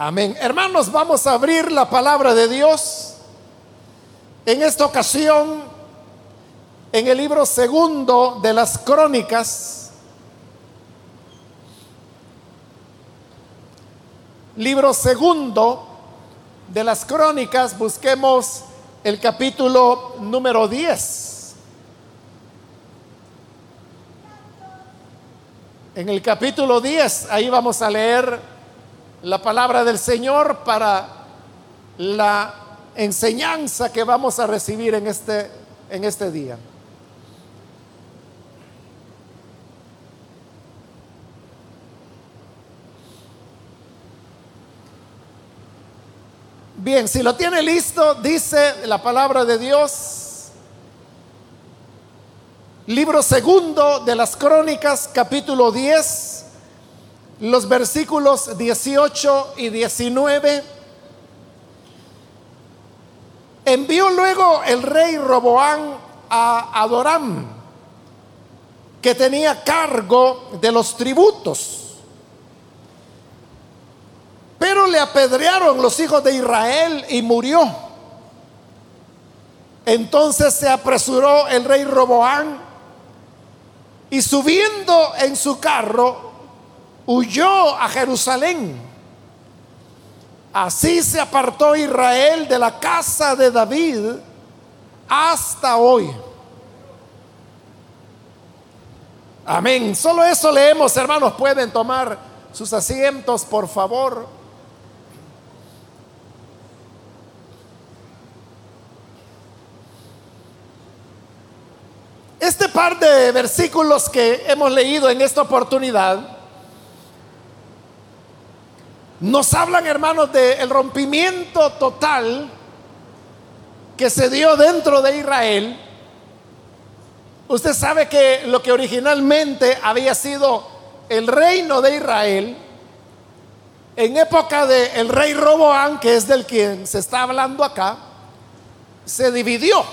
Amén. Hermanos, vamos a abrir la palabra de Dios. En esta ocasión, en el libro segundo de las crónicas, libro segundo de las crónicas, busquemos el capítulo número 10. En el capítulo 10, ahí vamos a leer la palabra del Señor para la enseñanza que vamos a recibir en este, en este día. Bien, si lo tiene listo, dice la palabra de Dios, libro segundo de las crónicas, capítulo 10 los versículos 18 y 19. Envió luego el rey Roboán a Adoram, que tenía cargo de los tributos. Pero le apedrearon los hijos de Israel y murió. Entonces se apresuró el rey Roboán y subiendo en su carro huyó a Jerusalén. Así se apartó Israel de la casa de David hasta hoy. Amén. Solo eso leemos, hermanos. Pueden tomar sus asientos, por favor. Este par de versículos que hemos leído en esta oportunidad nos hablan, hermanos, del rompimiento total que se dio dentro de Israel. Usted sabe que lo que originalmente había sido el reino de Israel, en época del rey Roboán, que es del quien se está hablando acá, se dividió.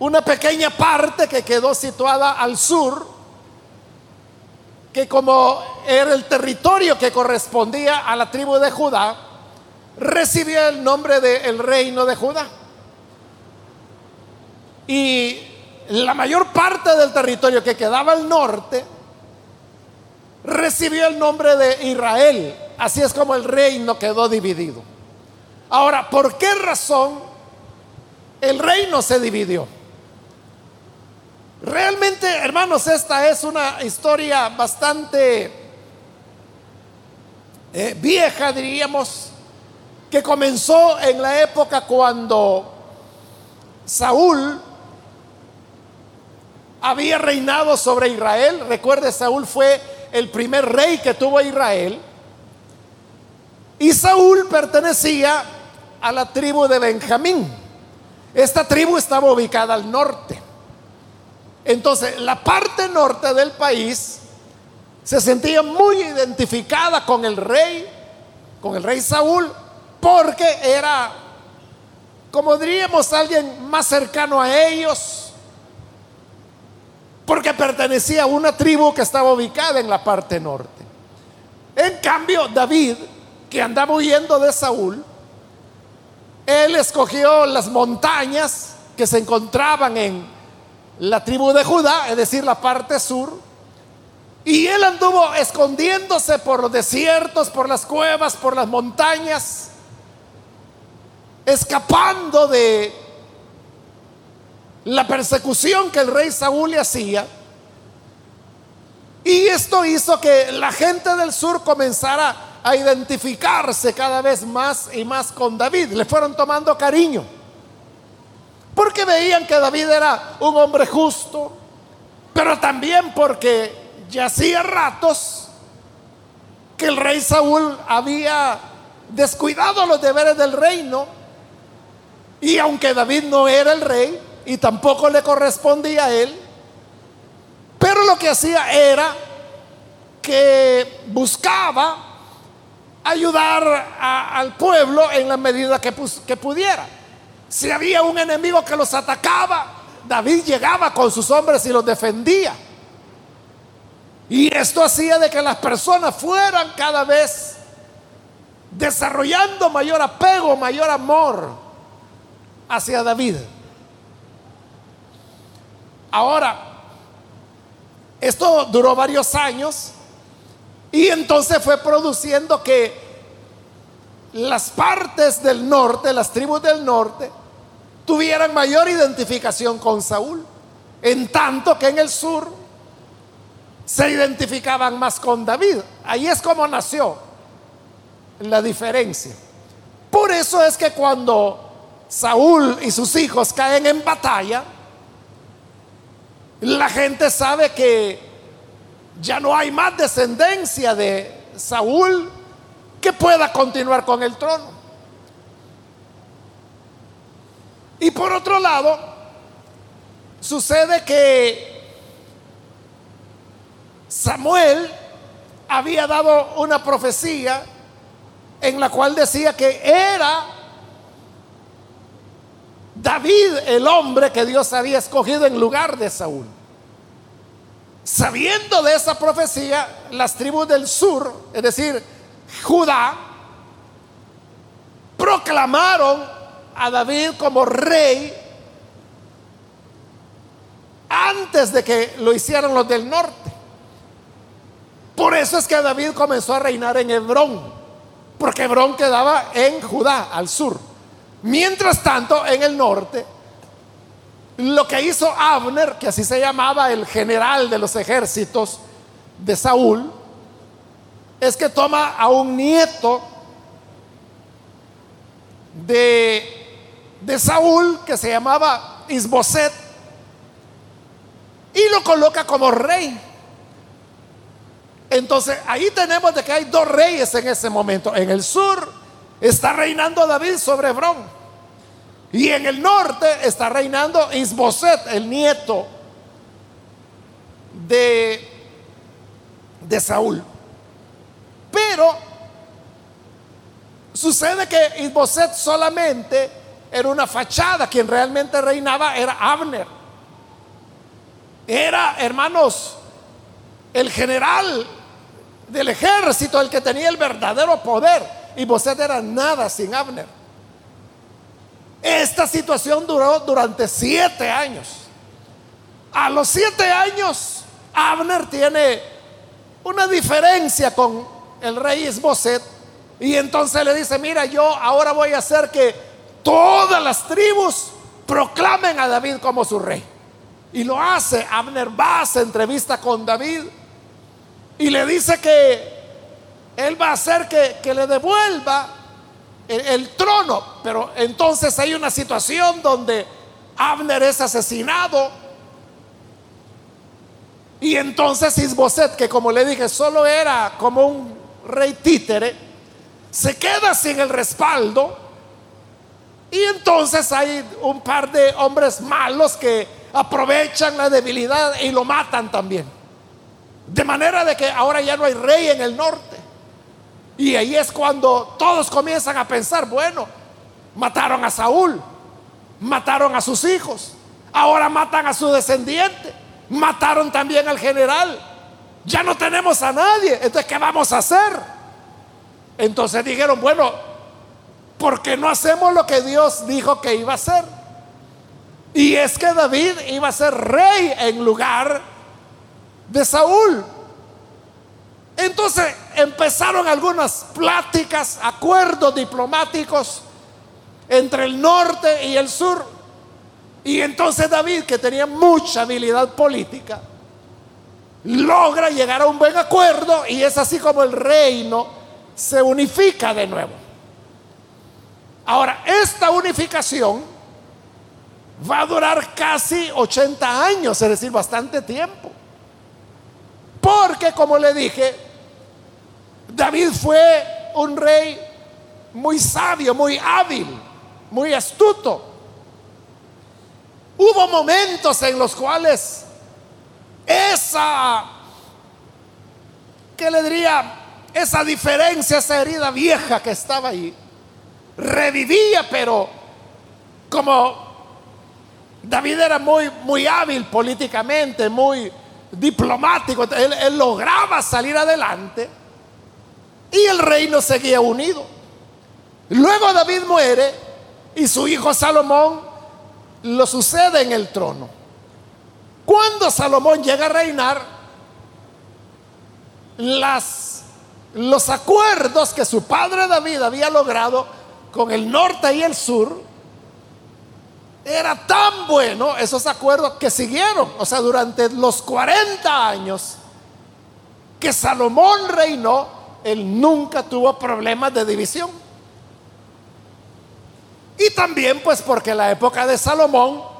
Una pequeña parte que quedó situada al sur que como era el territorio que correspondía a la tribu de Judá, recibió el nombre de el reino de Judá. Y la mayor parte del territorio que quedaba al norte recibió el nombre de Israel. Así es como el reino quedó dividido. Ahora, ¿por qué razón el reino se dividió? Realmente, hermanos, esta es una historia bastante eh, vieja, diríamos, que comenzó en la época cuando Saúl había reinado sobre Israel. Recuerde, Saúl fue el primer rey que tuvo Israel. Y Saúl pertenecía a la tribu de Benjamín. Esta tribu estaba ubicada al norte. Entonces, la parte norte del país se sentía muy identificada con el rey, con el rey Saúl, porque era, como diríamos, alguien más cercano a ellos, porque pertenecía a una tribu que estaba ubicada en la parte norte. En cambio, David, que andaba huyendo de Saúl, él escogió las montañas que se encontraban en la tribu de Judá, es decir, la parte sur. Y él anduvo escondiéndose por los desiertos, por las cuevas, por las montañas, escapando de la persecución que el rey Saúl le hacía. Y esto hizo que la gente del sur comenzara a identificarse cada vez más y más con David. Le fueron tomando cariño. Porque veían que David era un hombre justo, pero también porque ya hacía ratos que el rey Saúl había descuidado los deberes del reino. Y aunque David no era el rey y tampoco le correspondía a él, pero lo que hacía era que buscaba ayudar al pueblo en la medida que pudiera. Si había un enemigo que los atacaba, David llegaba con sus hombres y los defendía. Y esto hacía de que las personas fueran cada vez desarrollando mayor apego, mayor amor hacia David. Ahora, esto duró varios años y entonces fue produciendo que las partes del norte, las tribus del norte, tuvieran mayor identificación con Saúl, en tanto que en el sur se identificaban más con David. Ahí es como nació la diferencia. Por eso es que cuando Saúl y sus hijos caen en batalla, la gente sabe que ya no hay más descendencia de Saúl que pueda continuar con el trono. Y por otro lado, sucede que Samuel había dado una profecía en la cual decía que era David el hombre que Dios había escogido en lugar de Saúl. Sabiendo de esa profecía, las tribus del sur, es decir, Judá, proclamaron a David como rey antes de que lo hicieran los del norte. Por eso es que David comenzó a reinar en Hebrón, porque Hebrón quedaba en Judá, al sur. Mientras tanto, en el norte, lo que hizo Abner, que así se llamaba el general de los ejércitos de Saúl, es que toma a un nieto de, de Saúl que se llamaba Isboset y lo coloca como rey. Entonces ahí tenemos de que hay dos reyes en ese momento. En el sur está reinando David sobre Hebrón. Y en el norte está reinando Isboset, el nieto de, de Saúl. Pero sucede que Isboset solamente era una fachada, quien realmente reinaba era Abner. Era, hermanos, el general del ejército, el que tenía el verdadero poder. Isboset era nada sin Abner. Esta situación duró durante siete años. A los siete años, Abner tiene una diferencia con el rey Isboset. Y entonces le dice, mira, yo ahora voy a hacer que todas las tribus proclamen a David como su rey. Y lo hace. Abner va, se entrevista con David y le dice que él va a hacer que, que le devuelva el, trono. Pero entonces hay una situación donde Abner es asesinado. Y entonces Isboset, que como le dije, solo era como un rey títere, se queda sin el respaldo. Y entonces hay un par de hombres malos que aprovechan la debilidad y lo matan también. De manera de que ahora ya no hay rey en el norte. Y ahí es cuando todos comienzan a pensar, bueno, mataron a Saúl, mataron a sus hijos, ahora matan a su descendiente, mataron también al general, ya no tenemos a nadie, entonces ¿qué vamos a hacer? Entonces dijeron, bueno, ¿por qué no hacemos lo que Dios dijo que iba a hacer? Y es que David iba a ser rey en lugar de Saúl. Entonces empezaron algunas pláticas, acuerdos diplomáticos entre el norte y el sur. Y entonces David, que tenía mucha habilidad política, logra llegar a un buen acuerdo y es así como el reino se unifica de nuevo. Ahora, esta unificación va a durar casi 80 años, es decir, bastante tiempo. Porque, como le dije, David fue un rey muy sabio, muy hábil, muy astuto. Hubo momentos en los cuales esa, ¿qué le diría? Esa diferencia, esa herida vieja que estaba ahí, revivía, pero como David era muy, muy hábil políticamente, muy diplomático, él lograba salir adelante y el reino seguía unido. Luego David muere y su hijo Salomón lo sucede en el trono. Cuando Salomón llega a reinar, los acuerdos que su padre David había logrado con el norte y el sur, era tan bueno esos acuerdos que siguieron, o sea, durante los 40 años que Salomón reinó, él nunca tuvo problemas de división. Y también pues porque la época de Salomón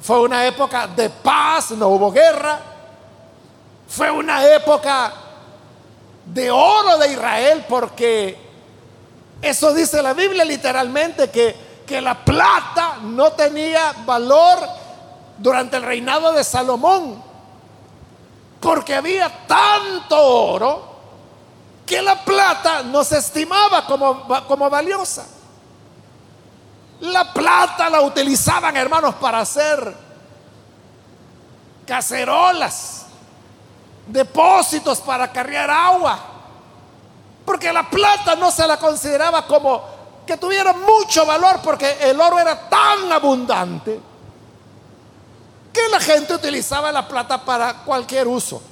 fue una época de paz, no hubo guerra, fue una época de oro de Israel porque eso dice la Biblia literalmente que, que la plata no tenía valor durante el reinado de Salomón porque había tanto oro que la plata no se estimaba como, como valiosa. La plata la utilizaban, hermanos, para hacer cacerolas, depósitos para cargar agua. Porque la plata no se la consideraba como que tuviera mucho valor porque el oro era tan abundante que la gente utilizaba la plata para cualquier uso.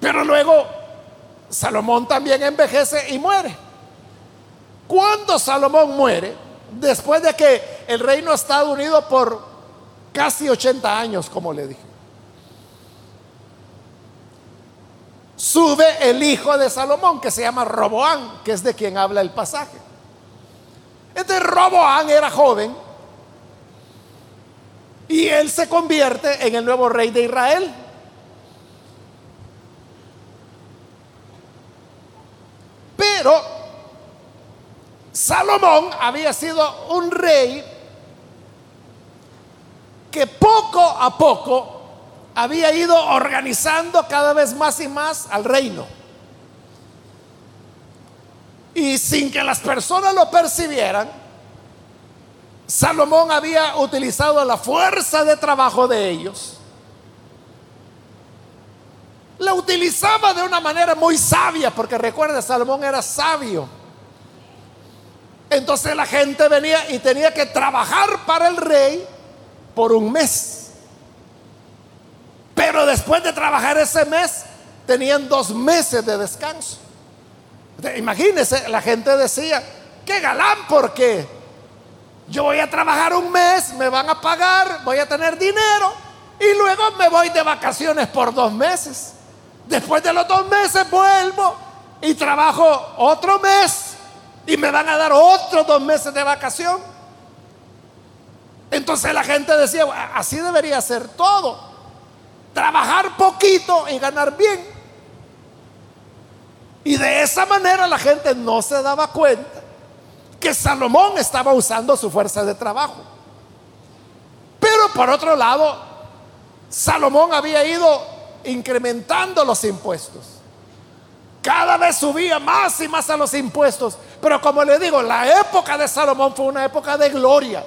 Pero luego Salomón también envejece y muere. Cuando Salomón muere, después de que el reino ha estado unido por casi 80 años, como le dije, sube el hijo de Salomón, que se llama Roboán, que es de quien habla el pasaje. Este Roboán era joven y él se convierte en el nuevo rey de Israel. Pero Salomón había sido un rey que poco a poco había ido organizando cada vez más y más al reino. Y sin que las personas lo percibieran, Salomón había utilizado la fuerza de trabajo de ellos. La utilizaba de una manera muy sabia, porque recuerda, Salomón era sabio. Entonces la gente venía y tenía que trabajar para el rey por un mes. Pero después de trabajar ese mes, tenían dos meses de descanso. Imagínense, la gente decía, qué galán, porque yo voy a trabajar un mes, me van a pagar, voy a tener dinero y luego me voy de vacaciones por dos meses. Después de los dos meses vuelvo y trabajo otro mes y me van a dar otros dos meses de vacación. Entonces la gente decía, así debería ser todo. Trabajar poquito y ganar bien. Y de esa manera la gente no se daba cuenta que Salomón estaba usando su fuerza de trabajo. Pero por otro lado, Salomón había ido incrementando los impuestos. Cada vez subía más y más a los impuestos. Pero como le digo, la época de Salomón fue una época de gloria.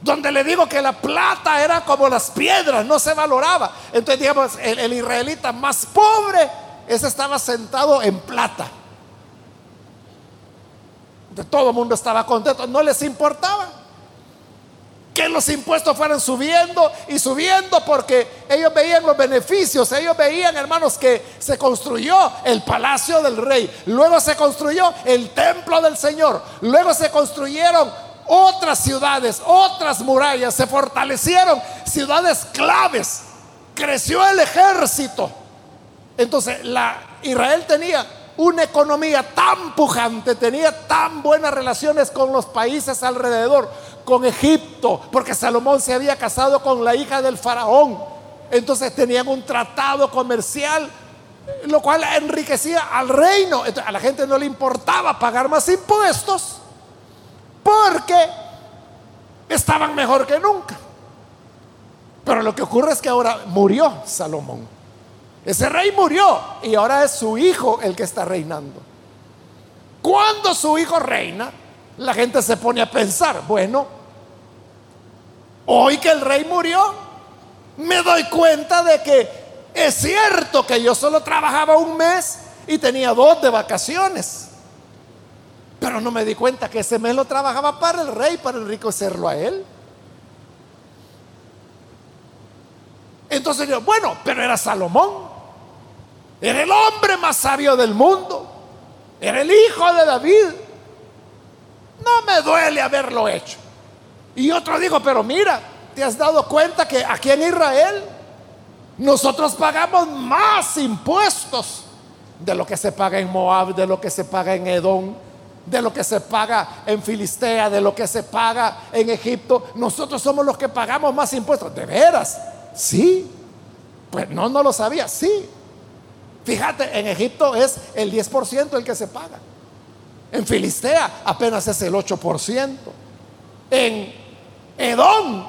Donde le digo que la plata era como las piedras, no se valoraba. Entonces, digamos, el, israelita más pobre, ese estaba sentado en plata. De todo el mundo estaba contento, no les importaba que los impuestos fueran subiendo y subiendo porque ellos veían los beneficios, ellos veían, hermanos, que se construyó el palacio del rey, luego se construyó el templo del Señor, luego se construyeron otras ciudades, otras murallas, se fortalecieron ciudades claves, creció el ejército. Entonces, Israel tenía una economía tan pujante, tenía tan buenas relaciones con los países alrededor, con Egipto, porque Salomón se había casado con la hija del faraón. Entonces tenían un tratado comercial, lo cual enriquecía al reino. a la gente no le importaba pagar más impuestos, porque estaban mejor que nunca. Pero lo que ocurre es que ahora murió Salomón. Ese rey murió y ahora es su hijo el que está reinando. Cuando su hijo reina, la gente se pone a pensar, bueno, Hoy que el rey murió, me doy cuenta de que es cierto que yo solo trabajaba un mes y tenía dos de vacaciones. Pero no me di cuenta que ese mes lo trabajaba para el rey, para enriquecerlo a él. Entonces yo, bueno, pero era Salomón. Era el hombre más sabio del mundo. Era el hijo de David. No me duele haberlo hecho. Y otro dijo, pero mira, ¿te has dado cuenta que aquí en Israel nosotros pagamos más impuestos de lo que se paga en Moab, de lo que se paga en Edom, de lo que se paga en Filistea, de lo que se paga en Egipto? Nosotros somos los que pagamos más impuestos. ¿De veras? Sí. Pues no, no lo sabía. Sí. Fíjate, en Egipto es el 10% el que se paga. En Filistea apenas es el 8%. En Edom,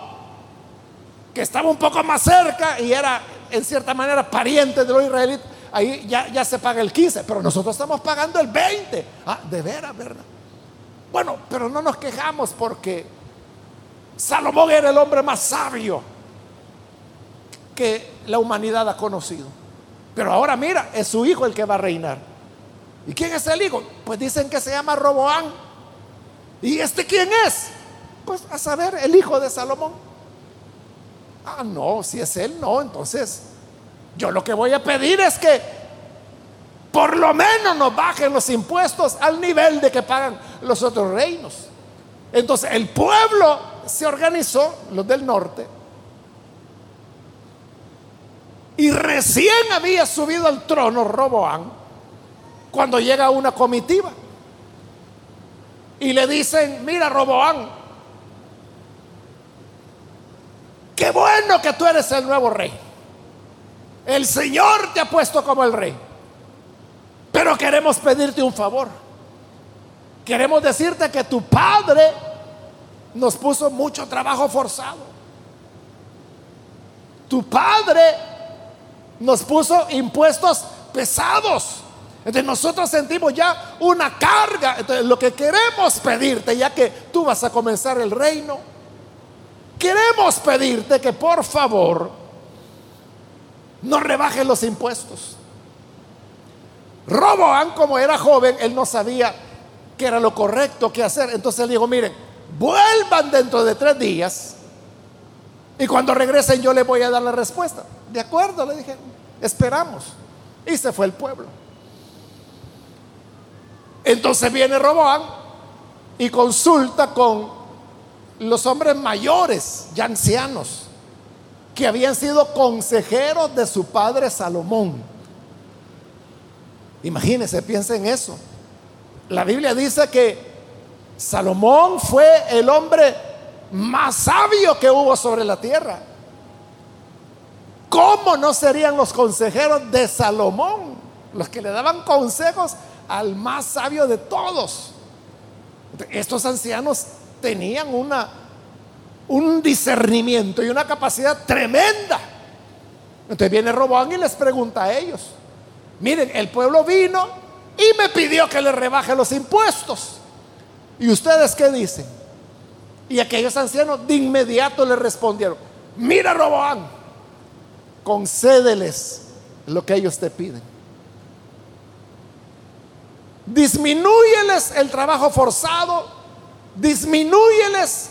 que estaba un poco más cerca y era en cierta manera pariente de los israelitas, ahí ya, ya se paga el 15%, pero nosotros estamos pagando el 20%. Ah, de veras, ¿verdad? Bueno, pero no nos quejamos porque Salomón era el hombre más sabio que la humanidad ha conocido. Pero ahora mira, es su hijo el que va a reinar. ¿Y quién es el hijo? Pues dicen que se llama Roboán. ¿Y este quién es? Pues a saber, el hijo de Salomón. Ah, no, si es él, no. Entonces, yo lo que voy a pedir es que por lo menos nos bajen los impuestos al nivel de que pagan los otros reinos. Entonces, el pueblo se organizó, los del norte, y recién había subido al trono Roboán cuando llega una comitiva. Y le dicen, mira Roboán, qué bueno que tú eres el nuevo rey. El Señor te ha puesto como el rey. Pero queremos pedirte un favor. Queremos decirte que tu padre nos puso mucho trabajo forzado. Tu padre nos puso impuestos pesados. Entonces nosotros sentimos ya una carga. Entonces lo que queremos pedirte, ya que tú vas a comenzar el reino, queremos pedirte que por favor nos rebajes los impuestos. Roboán, como era joven, él no sabía que era lo correcto que hacer. Entonces él dijo, miren, vuelvan dentro de tres días y cuando regresen yo les voy a dar la respuesta. De acuerdo, le dije, esperamos. Y se fue el pueblo. Entonces viene Roboán y consulta con los hombres mayores, ya ancianos, que habían sido consejeros de su padre Salomón. Imagínense, piensen en eso. La Biblia dice que Salomón fue el hombre más sabio que hubo sobre la tierra. ¿Cómo no serían los consejeros de Salomón los que le daban consejos al más sabio de todos? Estos ancianos tenían una un discernimiento y una capacidad tremenda. Entonces viene Robón y les pregunta a ellos, miren, el pueblo vino y me pidió que le rebaje los impuestos. ¿Y ustedes qué dicen? Y aquellos ancianos de inmediato le respondieron, mira Roboán, concédeles lo que ellos te piden. Disminúyeles el trabajo forzado, disminúyeles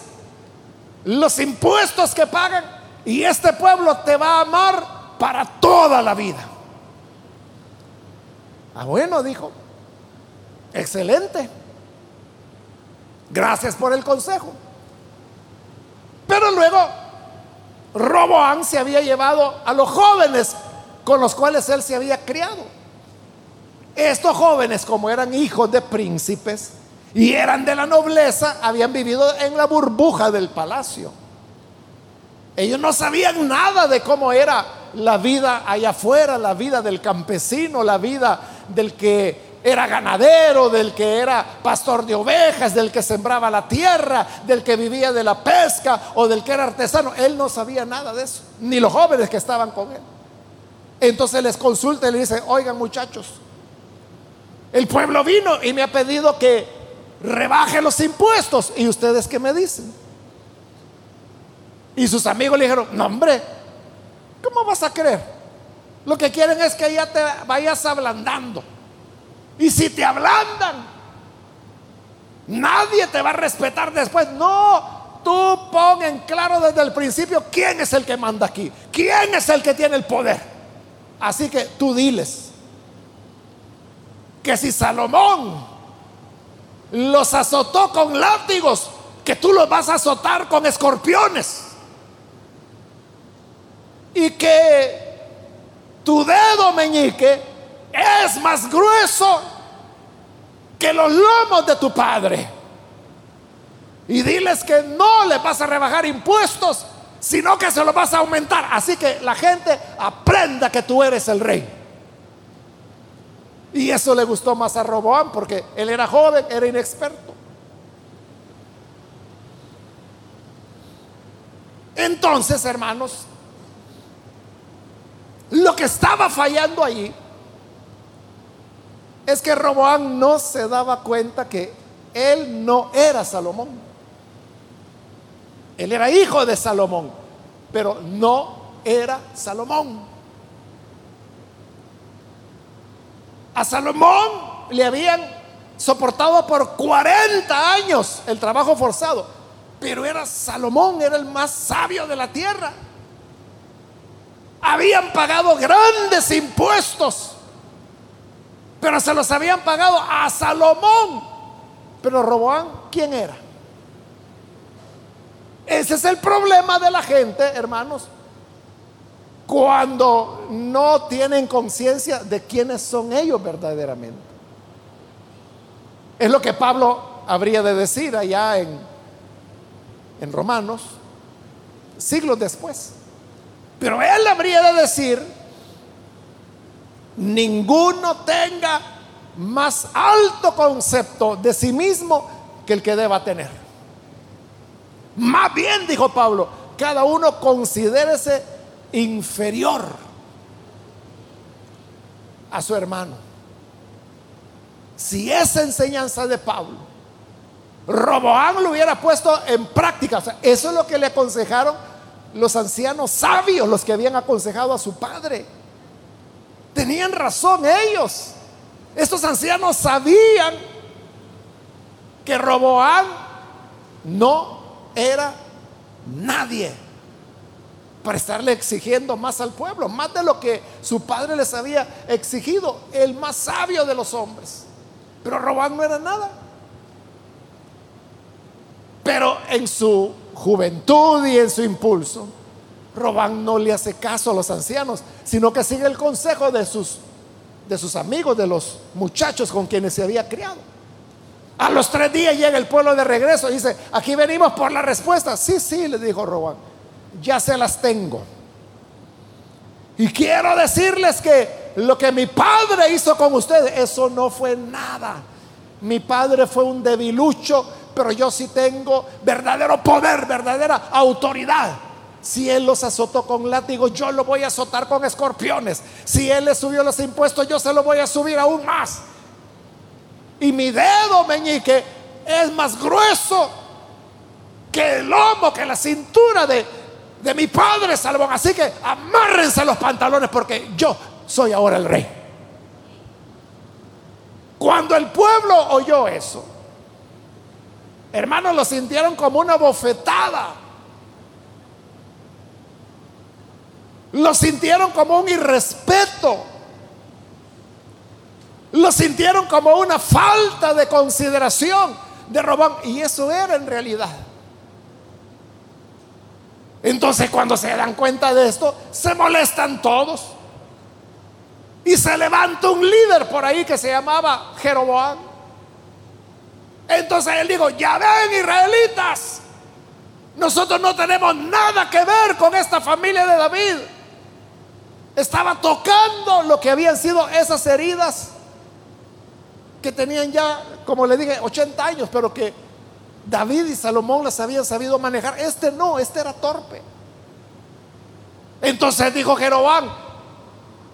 los impuestos que pagan y este pueblo te va a amar para toda la vida. Ah, bueno, dijo, excelente. Gracias por el consejo. Pero luego Roboán se había llevado a los jóvenes con los cuales él se había criado. Estos jóvenes, como eran hijos de príncipes y eran de la nobleza, habían vivido en la burbuja del palacio. Ellos no sabían nada de cómo era la vida allá afuera, la vida del campesino, la vida del que era ganadero, del que era pastor de ovejas, del que sembraba la tierra, del que vivía de la pesca o del que era artesano. Él no sabía nada de eso, ni los jóvenes que estaban con él. Entonces les consulta y le dice, oigan muchachos, el pueblo vino y me ha pedido que rebaje los impuestos. ¿Y ustedes qué me dicen? Y sus amigos le dijeron, no hombre, ¿cómo vas a creer? Lo que quieren es que ya te vayas ablandando Y si te ablandan, nadie te va a respetar después. No, tú pon en claro desde el principio quién es el que manda aquí, quién es el que tiene el poder. Así que tú diles que si Salomón los azotó con látigos, que tú los vas a azotar con escorpiones. Y que tu dedo meñique es más grueso que los lomos de tu padre. Y diles que no le vas a rebajar impuestos, sino que se los vas a aumentar. Así que la gente aprenda que tú eres el rey. Y eso le gustó más a Roboam porque él era joven, era inexperto. Entonces, hermanos, lo que estaba fallando allí es que Roboam no se daba cuenta que él no era Salomón. Él era hijo de Salomón, pero no era Salomón. A Salomón le habían soportado por 40 años el trabajo forzado, pero era Salomón, era el más sabio de la tierra. Habían pagado grandes impuestos, pero se los habían pagado a Salomón. Pero Roboán, ¿quién era? Ese es el problema de la gente, hermanos cuando no tienen conciencia de quiénes son ellos verdaderamente. Es lo que Pablo habría de decir allá en, en Romanos, siglos después. Pero él habría de decir, ninguno tenga más alto concepto de sí mismo que el que deba tener. Más bien, dijo Pablo, cada uno considérese inferior a su hermano. Si esa enseñanza de Pablo, Roboán lo hubiera puesto en práctica, eso es lo que le aconsejaron los ancianos sabios, los que habían aconsejado a su padre. Tenían razón ellos. Estos ancianos sabían que Roboán no era nadie para estarle exigiendo más al pueblo, más de lo que su padre les había exigido, el más sabio de los hombres. Pero Robán no era nada. Pero en su juventud y en su impulso, Robán no le hace caso a los ancianos, sino que sigue el consejo de sus, de sus amigos, de los muchachos con quienes se había criado. A los tres días llega el pueblo de regreso y dice, aquí venimos por la respuesta. Sí, sí, le dijo Robán ya se las tengo. Y quiero decirles que lo que mi padre hizo con ustedes, eso no fue nada. Mi padre fue un debilucho, pero yo sí tengo verdadero poder, verdadera autoridad. Si él los azotó con látigos, yo lo voy a azotar con escorpiones. Si él le subió los impuestos, yo se lo voy a subir aún más. Y mi dedo meñique es más grueso que el lomo, que la cintura de, de mi padre Salomón. Así que amárrense los pantalones porque yo soy ahora el rey. Cuando el pueblo oyó eso, hermanos, lo sintieron como una bofetada. Lo sintieron como un irrespeto. Lo sintieron como una falta de consideración de Robán. Y eso era en realidad. Entonces cuando se dan cuenta de esto, se molestan todos. Y se levanta un líder por ahí que se llamaba Jeroboam. Entonces él dijo, ya ven israelitas, nosotros no tenemos nada que ver con esta familia de David. Estaba tocando lo que habían sido esas heridas que tenían ya, como le dije, 80 años, pero que David y Salomón las habían sabido manejar. Este no, este era torpe. Entonces dijo Jeroboam,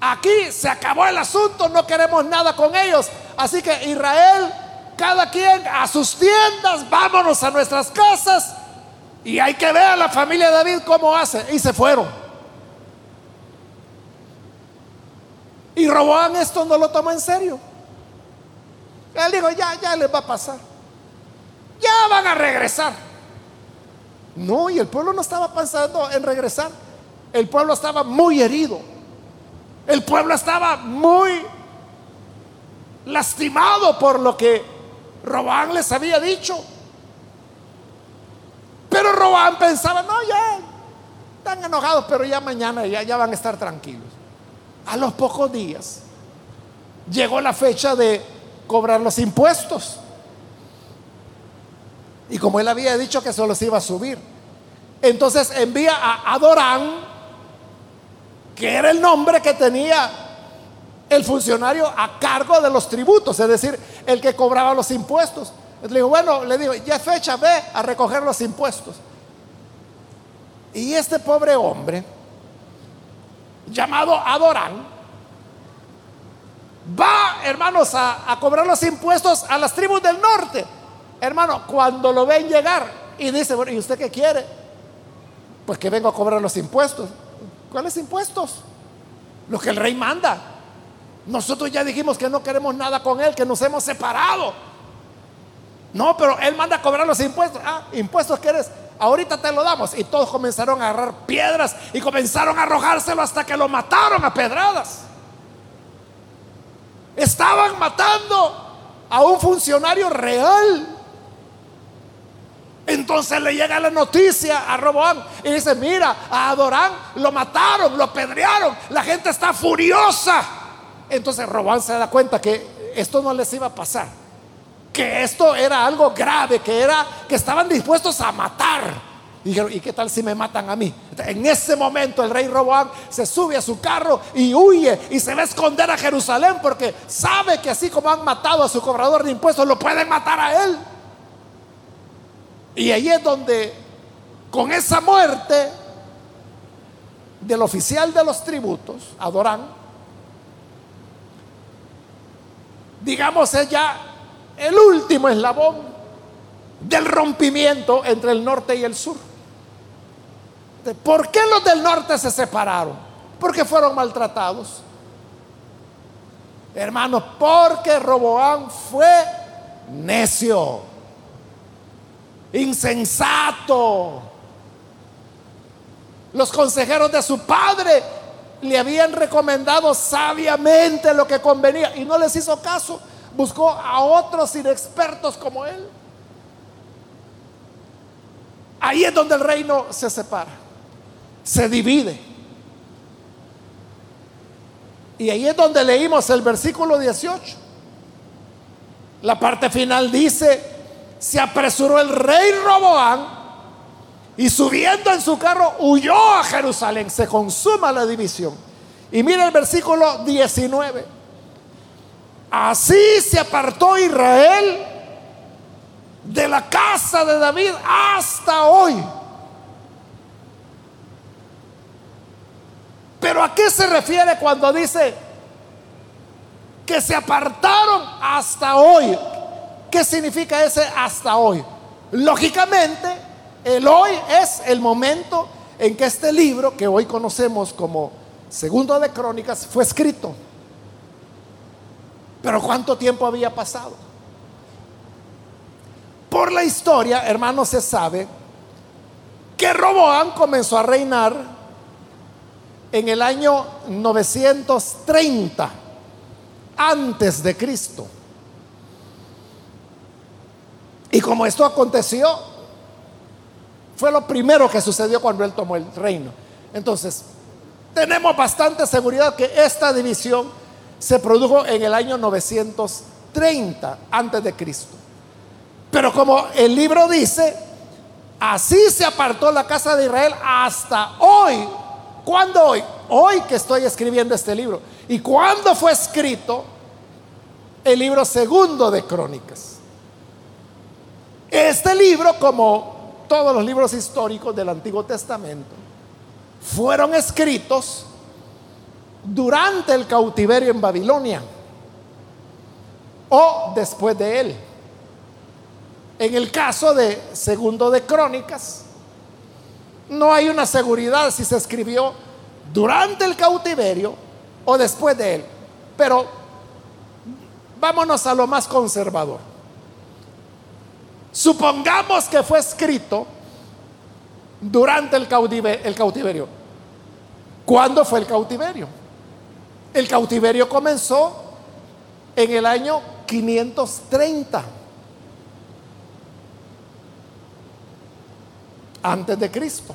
aquí se acabó el asunto, no queremos nada con ellos. Así que Israel, cada quien a sus tiendas, vámonos a nuestras casas. Y hay que ver a la familia de David cómo hace. Y se fueron. Y Roboán esto no lo tomó en serio. Él dijo, ya, ya les va a pasar. Ya van a regresar. No, y el pueblo no estaba pensando en regresar. El pueblo estaba muy herido. El pueblo estaba muy lastimado por lo que Robán les había dicho. Pero Robán pensaba, no, ya están enojados, pero ya mañana ya, ya van a estar tranquilos. A los pocos días llegó la fecha de cobrar los impuestos. Y como él había dicho que se los iba a subir, entonces envía a Adorán, que era el nombre que tenía el funcionario a cargo de los tributos, es decir, el que cobraba los impuestos. Le dijo, bueno, le digo, ya es fecha, ve a recoger los impuestos. Y este pobre hombre, llamado Adorán, va, hermanos, a, cobrar los impuestos a las tribus del norte. Hermano, cuando lo ven llegar y dice, bueno, ¿y usted qué quiere? Pues que vengo a cobrar los impuestos. ¿Cuáles impuestos? Lo que el rey manda. Nosotros ya dijimos que no queremos nada con él, que nos hemos separado. No, pero él manda a cobrar los impuestos. Ah, impuestos que eres. Ahorita te lo damos. Y todos comenzaron a agarrar piedras y comenzaron a arrojárselo hasta que lo mataron a pedradas. Estaban matando a un funcionario real. Entonces le llega la noticia a Roboán y dice, mira, a Adorán lo mataron, lo pedrearon, la gente está furiosa. Entonces Roboán se da cuenta que esto no les iba a pasar, que esto era algo grave, que era que estaban dispuestos a matar. Y dijeron, ¿y qué tal si me matan a mí? En ese momento el rey Roboán se sube a su carro y huye y se va a esconder a Jerusalén porque sabe que así como han matado a su cobrador de impuestos, lo pueden matar a él. Y ahí es donde, con esa muerte del oficial de los tributos, Adorán, digamos, es ya el último eslabón del rompimiento entre el norte y el sur. ¿Por qué los del norte se separaron? Porque fueron maltratados. Hermanos, porque Roboán fue necio insensato. Los consejeros de su padre le habían recomendado sabiamente lo que convenía y no les hizo caso. Buscó a otros inexpertos como él. Ahí es donde el reino se separa, se divide. Y ahí es donde leímos el versículo 18. La parte final dice, se apresuró el rey Roboán y subiendo en su carro huyó a Jerusalén. Se consuma la división. Y mira el versículo 19. Así se apartó Israel de la casa de David hasta hoy. Pero ¿a qué se refiere cuando dice que se apartaron hasta hoy? ¿Qué significa ese hasta hoy? Lógicamente, el hoy es el momento en que este libro, que hoy conocemos como Segundo de Crónicas, fue escrito. Pero ¿cuánto tiempo había pasado? Por la historia, hermanos, se sabe que Roboán comenzó a reinar en el año 930 antes de Cristo. Y como esto aconteció, fue lo primero que sucedió cuando él tomó el reino. Entonces, tenemos bastante seguridad que esta división se produjo en el año 930 antes de Cristo. Pero como el libro dice, así se apartó la casa de Israel hasta hoy. ¿Cuándo hoy? Hoy que estoy escribiendo este libro. ¿Y cuándo fue escrito el libro segundo de Crónicas? Este libro, como todos los libros históricos del Antiguo Testamento, fueron escritos durante el cautiverio en Babilonia o después de él. En el caso de Segundo de Crónicas, no hay una seguridad si se escribió durante el cautiverio o después de él. Pero vámonos a lo más conservador. Supongamos que fue escrito durante el cautiverio. ¿Cuándo fue el cautiverio? El cautiverio comenzó en el año 530 antes de Cristo.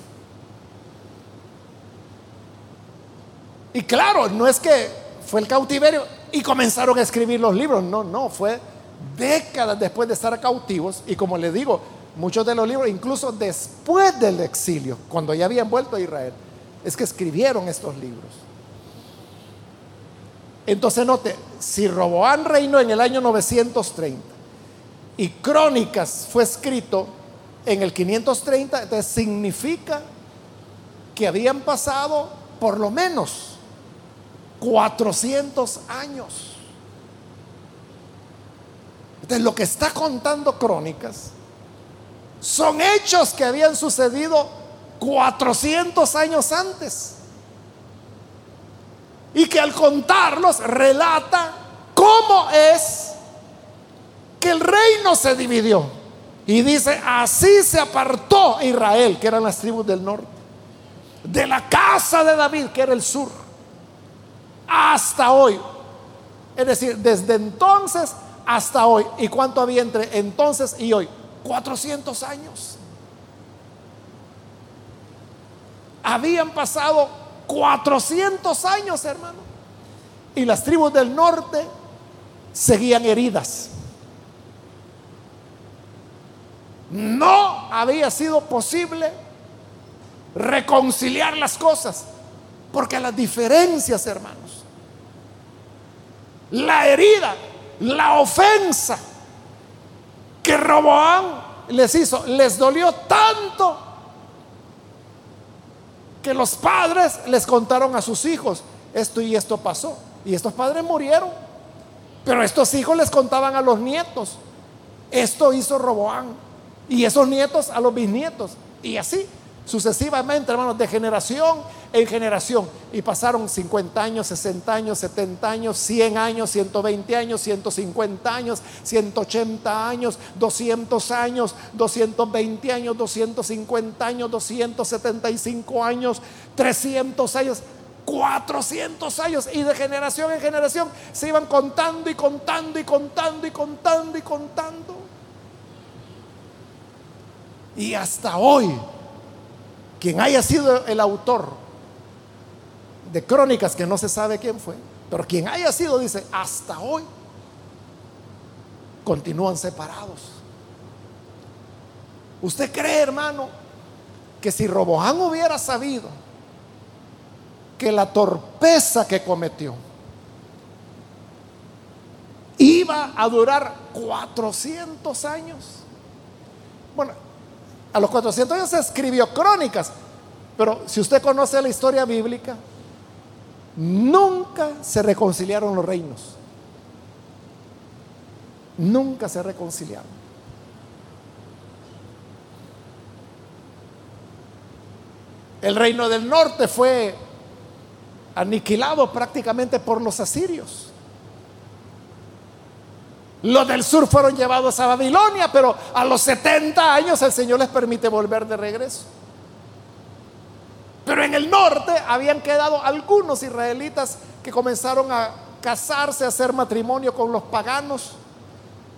Y claro, no es que fue el cautiverio y comenzaron a escribir los libros, no, no, fue décadas después de estar cautivos y como les digo, muchos de los libros, incluso después del exilio, cuando ya habían vuelto a Israel, es que escribieron estos libros. Entonces note, si Roboán reinó en el año 930 y Crónicas fue escrito en el 530, entonces significa que habían pasado por lo menos 400 años. Entonces lo que está contando Crónicas son hechos que habían sucedido 400 años antes. Y que al contarlos relata cómo es que el reino se dividió. Y dice, así se apartó Israel, que eran las tribus del norte, de la casa de David, que era el sur, hasta hoy. Es decir, desde entonces hasta hoy. ¿Y cuánto había entre entonces y hoy? 400 años. Habían pasado 400 años, hermano. Y las tribus del norte seguían heridas. no había sido posible reconciliar las cosas, porque las diferencias, hermanos, la herida, la ofensa que Roboán les hizo, les dolió tanto que los padres les contaron a sus hijos, esto y esto pasó. Y estos padres murieron. Pero estos hijos les contaban a los nietos, esto hizo Roboán y esos nietos a los bisnietos. Y así sucesivamente, hermanos, de generación en generación. Y pasaron 50 años, 60 años, 70 años, 100 años, 120 años, 150 años, 180 años, 200 años, 220 años, 250 años, 275 años, 300 años. 400 años y de generación en generación se iban contando y contando y contando y contando y contando. Y hasta hoy, quien haya sido el autor de crónicas que no se sabe quién fue, pero quien haya sido, dice, hasta hoy, continúan separados. ¿Usted cree, hermano, que si Roboán hubiera sabido que la torpeza que cometió iba a durar 400 años? Bueno, a los 400 años escribió crónicas, pero si usted conoce la historia bíblica, nunca se reconciliaron los reinos. Nunca se reconciliaron. El reino del norte fue aniquilado prácticamente por los asirios. Los del sur fueron llevados a Babilonia, pero a los 70 años el Señor les permite volver de regreso. Pero en el norte habían quedado algunos israelitas que comenzaron a casarse, a hacer matrimonio con los paganos.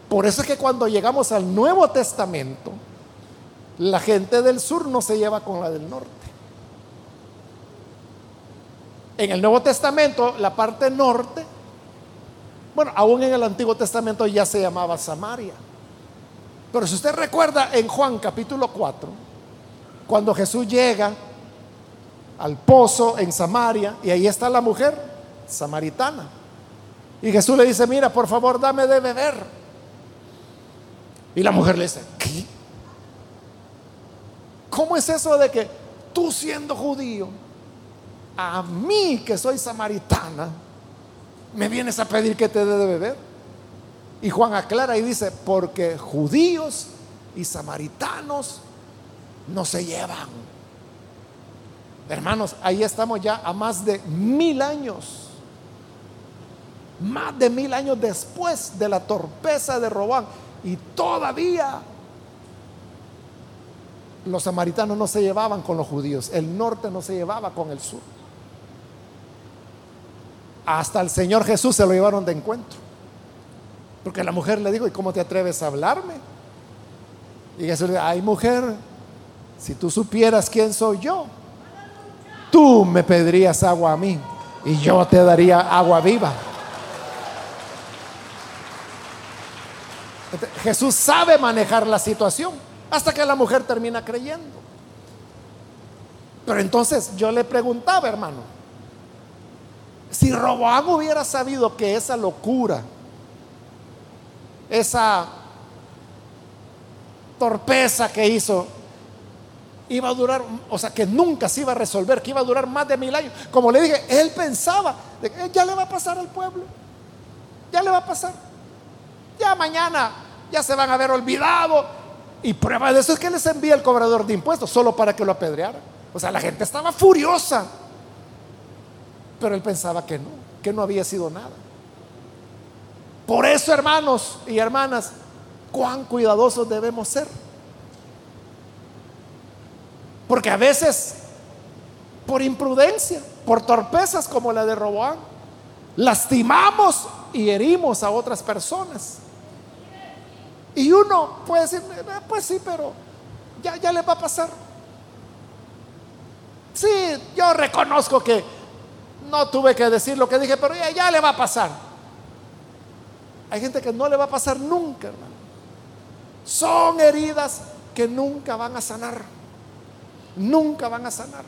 Por eso es que cuando llegamos al Nuevo Testamento, la gente del sur no se lleva con la del norte. En el Nuevo Testamento, la parte norte bueno, aún en el Antiguo Testamento ya se llamaba Samaria. Pero si usted recuerda en Juan capítulo 4, cuando Jesús llega al pozo en Samaria y ahí está la mujer samaritana. Y Jesús le dice, mira, por favor, dame de beber. Y la mujer le dice, ¿qué? ¿Cómo es eso de que tú siendo judío, a mí que soy samaritana, me vienes a pedir que te dé de beber. Y Juan aclara y dice, porque judíos y samaritanos no se llevan. Hermanos, ahí estamos ya a más de mil años. más de mil años después de la torpeza de Robán. Y todavía los samaritanos no se llevaban con los judíos, el norte no se llevaba con el sur. Hasta el Señor Jesús se lo llevaron de encuentro. Porque la mujer le dijo, ¿y cómo te atreves a hablarme? Y Jesús le dijo, ay mujer, si tú supieras quién soy yo, tú me pedirías agua a mí y yo te daría agua viva. Jesús sabe manejar la situación hasta que la mujer termina creyendo. Pero entonces yo le preguntaba, hermano, si Roboam hubiera sabido que esa locura, esa torpeza que hizo, iba a durar, o sea, que nunca se iba a resolver, que iba a durar más de mil años. Como le dije, él pensaba, que ya le va a pasar al pueblo, ya le va a pasar. Ya mañana ya se van a haber olvidado. Y prueba de eso es que les envía el cobrador de impuestos solo para que lo apedreara. O sea, la gente estaba furiosa. Pero él pensaba que no, que no había sido nada. Por eso, hermanos y hermanas, cuán cuidadosos debemos ser. Porque a veces, por imprudencia, por torpezas como la de Roboán, lastimamos y herimos a otras personas. Y uno puede decir, eh, pues sí, pero ya, ya le va a pasar. Sí, yo reconozco que no tuve que decir lo que dije, pero ya, le va a pasar. Hay gente que no le va a pasar nunca, hermano. Son heridas que nunca van a sanar. Nunca van a sanar.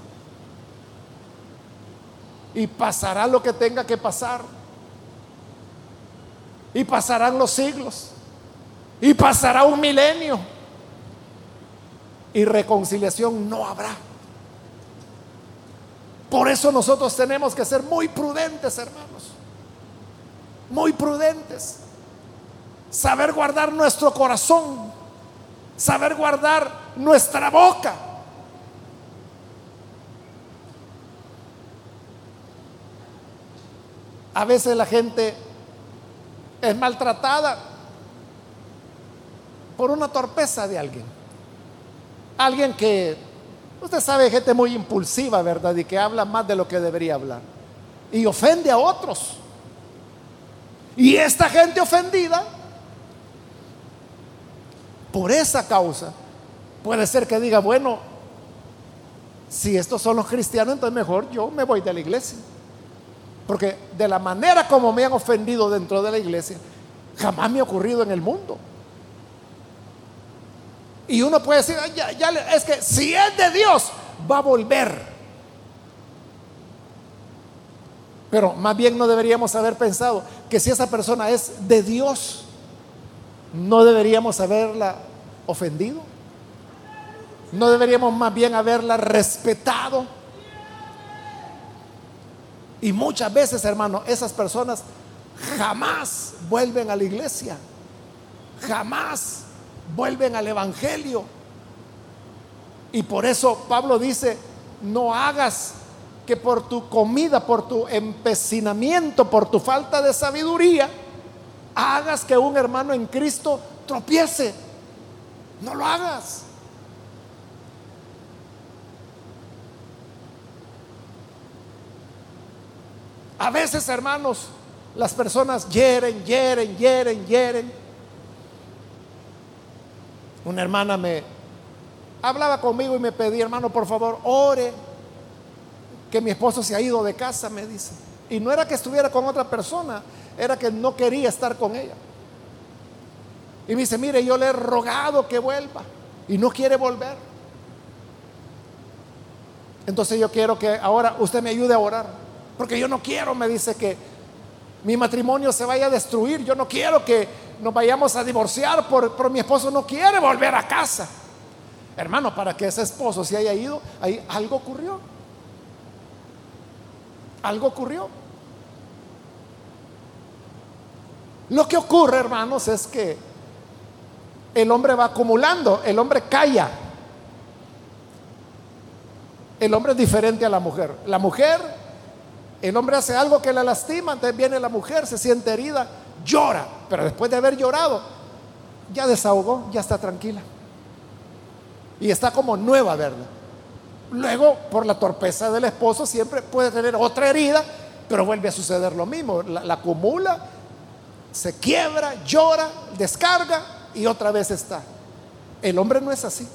Y pasará lo que tenga que pasar. Y pasarán los siglos. Y pasará un milenio. Y reconciliación no habrá. Por eso nosotros tenemos que ser muy prudentes, hermanos. Muy prudentes. Saber guardar nuestro corazón. Saber guardar nuestra boca. A veces la gente es maltratada por una torpeza de alguien. Alguien que, usted sabe, gente muy impulsiva, ¿verdad? Y que habla más de lo que debería hablar. Y ofende a otros. Y esta gente ofendida, por esa causa, puede ser que diga, bueno, si estos son los cristianos, entonces mejor yo me voy de la iglesia. Porque de la manera como me han ofendido dentro de la iglesia, jamás me ha ocurrido en el mundo. Y uno puede decir, es que si es de Dios, va a volver. Pero más bien no deberíamos haber pensado que si esa persona es de Dios, no deberíamos haberla ofendido. No deberíamos más bien haberla respetado. Y muchas veces, hermano, esas personas jamás vuelven a la iglesia. Jamás vuelven al Evangelio. Y por eso Pablo dice, no hagas que por tu comida, por tu empecinamiento, por tu falta de sabiduría, hagas que un hermano en Cristo tropiece. No lo hagas. A veces, hermanos, las personas hieren, hieren, hieren, hieren una hermana me hablaba conmigo y me pedía, hermano, por favor, ore, que mi esposo se ha ido de casa, me dice. Y no era que estuviera con otra persona, era que no quería estar con ella. Y me dice, mire, yo le he rogado que vuelva y no quiere volver. Entonces yo quiero que ahora usted me ayude a orar. Porque yo no quiero, me dice, que mi matrimonio se vaya a destruir. Yo no quiero que nos vayamos a divorciar, por, mi esposo no quiere volver a casa. Hermano, para que ese esposo se haya ido, ahí algo ocurrió. Algo ocurrió. Lo que ocurre, hermanos, es que el hombre va acumulando, el hombre calla. El hombre es diferente a la mujer. La mujer El hombre hace algo que la lastima, entonces viene la mujer, se siente herida, llora, pero después de haber llorado, ya desahogó, ya está tranquila. Y está como nueva, ¿verdad? Luego, por la torpeza del esposo, siempre puede tener otra herida, pero vuelve a suceder lo mismo. La, acumula, se quiebra, llora, descarga y otra vez está. El hombre no es así.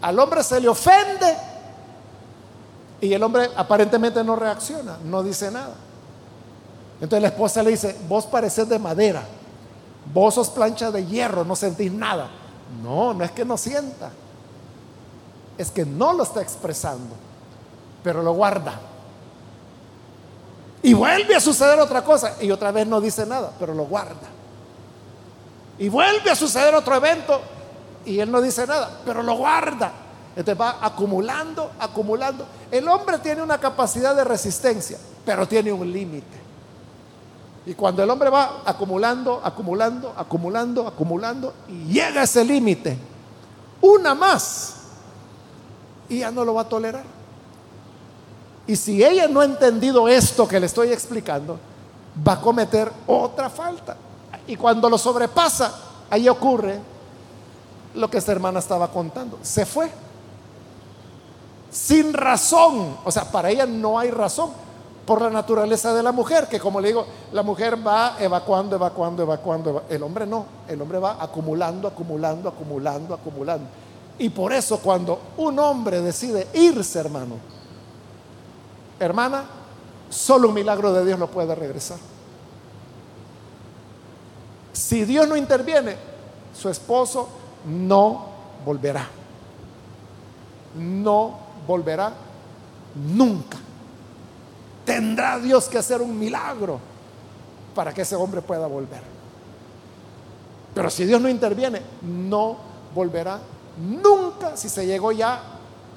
Al hombre se le ofende y el hombre aparentemente no reacciona, no dice nada. Entonces la esposa le dice, vos pareces de madera, vos sos plancha de hierro, no sentís nada. No, no es que no sienta, es que no lo está expresando, pero lo guarda. Y vuelve a suceder otra cosa y otra vez no dice nada, pero lo guarda. Y vuelve a suceder otro evento y él no dice nada, pero lo guarda. Entonces va acumulando, acumulando. El hombre tiene una capacidad de resistencia, pero tiene un límite. Y cuando el hombre va acumulando, acumulando, acumulando, acumulando, y llega a ese límite, una más, y ya no lo va a tolerar. Y si ella no ha entendido esto que le estoy explicando, va a cometer otra falta. Y cuando lo sobrepasa, ahí ocurre lo que esta hermana estaba contando. Se fue. Sin razón. O sea, para ella no hay razón. Por la naturaleza de la mujer, que como le digo, la mujer va evacuando, evacuando, evacuando. El hombre no. El hombre va acumulando, acumulando, acumulando, acumulando. Y por eso cuando un hombre decide irse, hermano, hermana, solo un milagro de Dios lo puede regresar. Si Dios no interviene, su esposo no volverá. No volverá nunca. Tendrá Dios que hacer un milagro para que ese hombre pueda volver. Pero si Dios no interviene, no volverá nunca si se llegó ya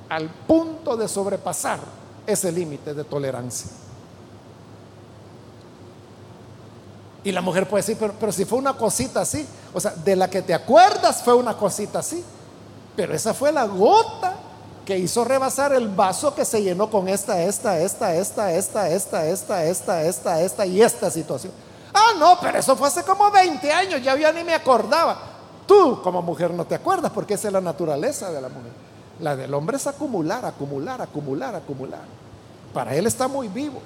al punto de sobrepasar ese límite de tolerancia. Y la mujer puede decir, pero, pero, si fue una cosita así, o sea, de la que te acuerdas fue una cosita así, pero esa fue la gota que hizo rebasar el vaso que se llenó con esta, esta, esta, esta, esta, esta, esta, esta, esta, esta y esta situación. Ah, no, pero eso fue hace como 20 años, ya yo ni me acordaba. Tú como mujer no te acuerdas porque esa es la naturaleza de la mujer. La del hombre es acumular, acumular, acumular, acumular. Para él está muy vivo.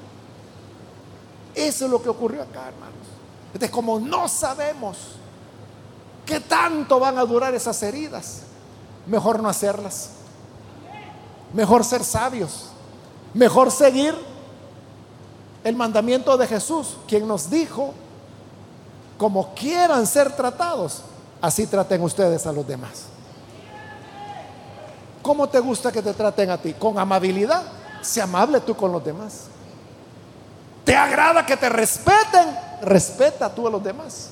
Eso es lo que ocurrió acá, hermanos. Entonces, como no sabemos qué tanto van a durar esas heridas, mejor no hacerlas. Mejor ser sabios. Mejor seguir el mandamiento de Jesús, quien nos dijo, como quieran ser tratados, así traten ustedes a los demás. ¿Cómo te gusta que te traten a ti? Con amabilidad. Sé amable tú con los demás. ¿Te agrada que te respeten? Respeta tú a los demás.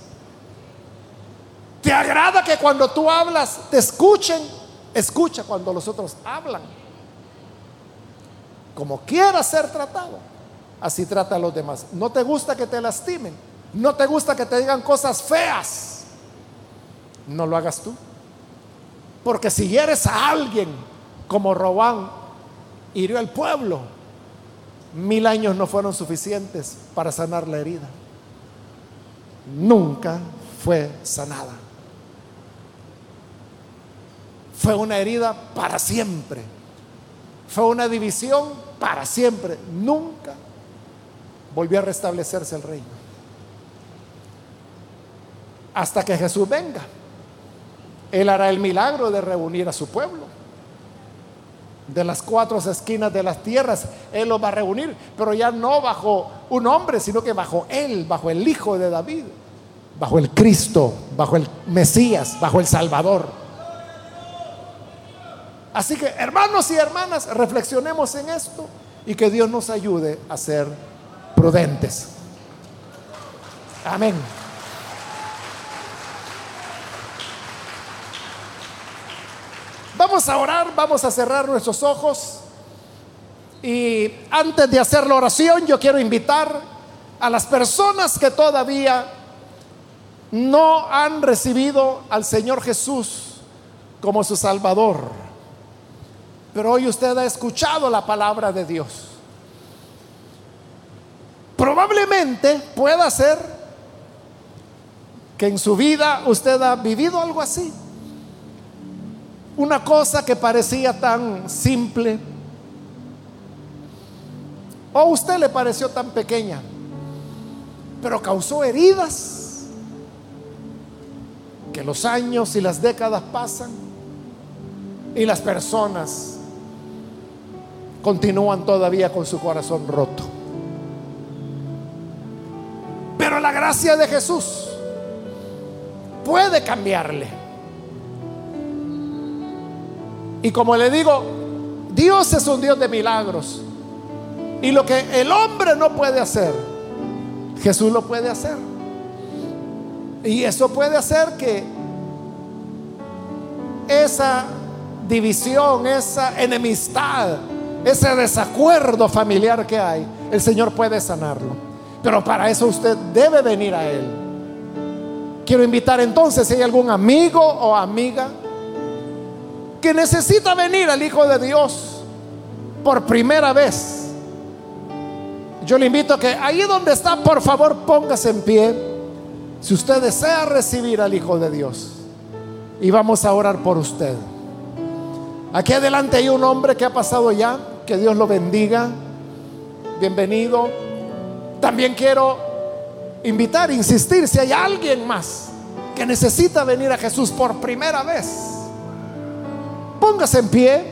¿Te agrada que cuando tú hablas te escuchen? Escucha cuando los otros hablan como quieras ser tratado, así trata a los demás. No te gusta que te lastimen, no te gusta que te digan cosas feas, no lo hagas tú. Porque si hieres a alguien como Robán hirió al pueblo, mil años no fueron suficientes para sanar la herida. Nunca fue sanada. Fue una herida para siempre. Fue una división para siempre. Nunca volvió a restablecerse el reino. Hasta que Jesús venga. Él hará el milagro de reunir a su pueblo. De las cuatro esquinas de las tierras, Él lo va a reunir, pero ya no bajo un hombre, sino que bajo Él, bajo el Hijo de David, bajo el Cristo, bajo el Mesías, bajo el Salvador. Así que hermanos y hermanas, reflexionemos en esto y que Dios nos ayude a ser prudentes. Amén. Vamos a orar, vamos a cerrar nuestros ojos. Y antes de hacer la oración, yo quiero invitar a las personas que todavía no han recibido al Señor Jesús como su Salvador pero hoy usted ha escuchado la palabra de Dios. Probablemente pueda ser que en su vida usted ha vivido algo así. Una cosa que parecía tan simple, o a usted le pareció tan pequeña, pero causó heridas que los años y las décadas pasan y las personas continúan todavía con su corazón roto. Pero la gracia de Jesús puede cambiarle. Y como le digo, Dios es un Dios de milagros. Y lo que el hombre no puede hacer, Jesús lo puede hacer. Y eso puede hacer que esa división, esa enemistad, ese desacuerdo familiar que hay, el Señor puede sanarlo. Pero para eso usted debe venir a Él. Quiero invitar entonces si hay algún amigo o amiga que necesita venir al Hijo de Dios por primera vez. Yo le invito a que ahí donde está, por favor, póngase en pie. Si usted desea recibir al Hijo de Dios. Y vamos a orar por usted. Aquí adelante hay un hombre que ha pasado ya. Que Dios lo bendiga. Bienvenido. También quiero invitar, insistir, si hay alguien más que necesita venir a Jesús por primera vez, póngase en pie.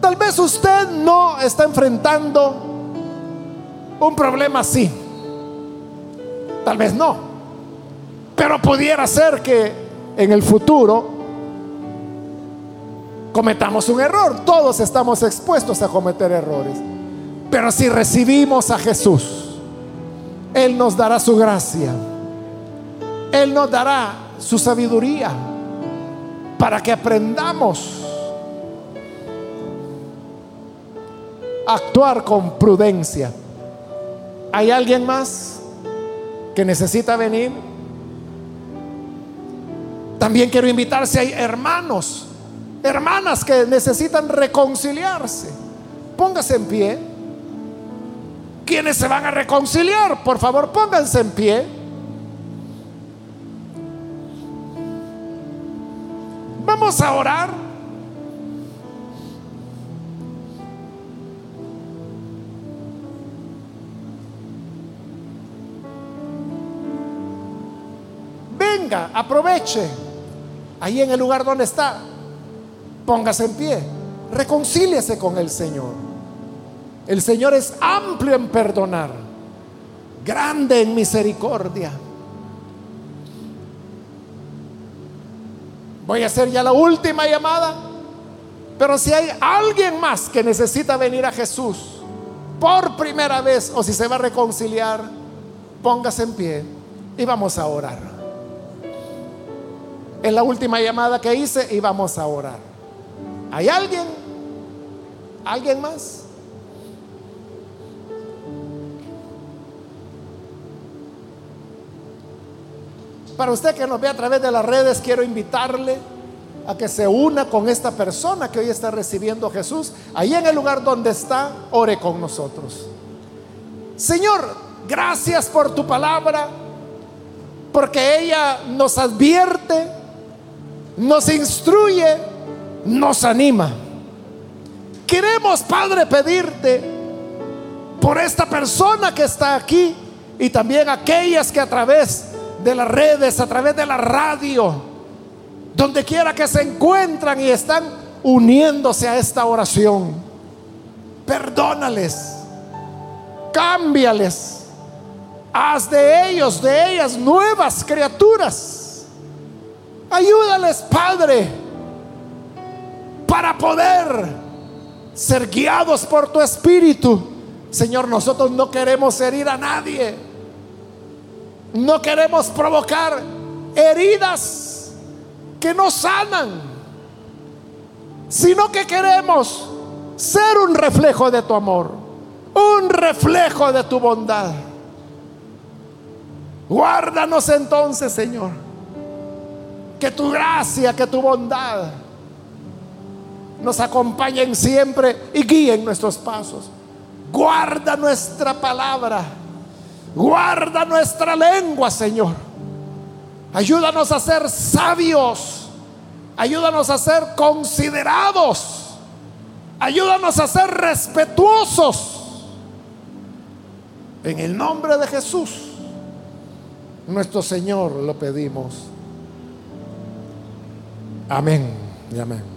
Tal vez usted no está enfrentando un problema así. Tal vez no. Pero pudiera ser que en el futuro cometamos un error. Todos estamos expuestos a cometer errores. Pero si recibimos a Jesús, Él nos dará su gracia. Él nos dará su sabiduría para que aprendamos a actuar con prudencia. ¿Hay alguien más que necesita venir? También quiero invitar si hay hermanos hermanas que necesitan reconciliarse. Póngase en pie. Quienes se van a reconciliar, por favor, pónganse en pie. Vamos a orar. Venga, aproveche. Ahí en el lugar donde está, Póngase en pie. Reconcíliese con el Señor. El Señor es amplio en perdonar, grande en misericordia. Voy a hacer ya la última llamada. Pero si hay alguien más que necesita venir a Jesús por primera vez o si se va a reconciliar, póngase en pie y vamos a orar. Es la última llamada que hice y vamos a orar. ¿Hay alguien? ¿Alguien más? Para usted que nos ve a través de las redes, quiero invitarle a que se una con esta persona que hoy está recibiendo a Jesús. Ahí en el lugar donde está, ore con nosotros. Señor, gracias por tu palabra, porque ella nos advierte, nos instruye nos anima. Queremos, Padre, pedirte por esta persona que está aquí y también aquellas que a través de las redes, a través de la radio, donde quiera que se encuentran y están uniéndose a esta oración, perdónales, cámbiales, haz de ellos, de ellas nuevas criaturas. Ayúdales, Padre para poder ser guiados por tu espíritu. Señor, nosotros no queremos herir a nadie. No queremos provocar heridas que no sanan, sino que queremos ser un reflejo de tu amor, un reflejo de tu bondad. Guárdanos entonces, Señor, que tu gracia, que tu bondad nos acompañen siempre y guíen nuestros pasos. Guarda nuestra palabra Guarda nuestra lengua, Señor. Ayúdanos a ser sabios. Ayúdanos a ser considerados. Ayúdanos a ser respetuosos. En el nombre de Jesús, nuestro Señor, lo pedimos. Amén y amén.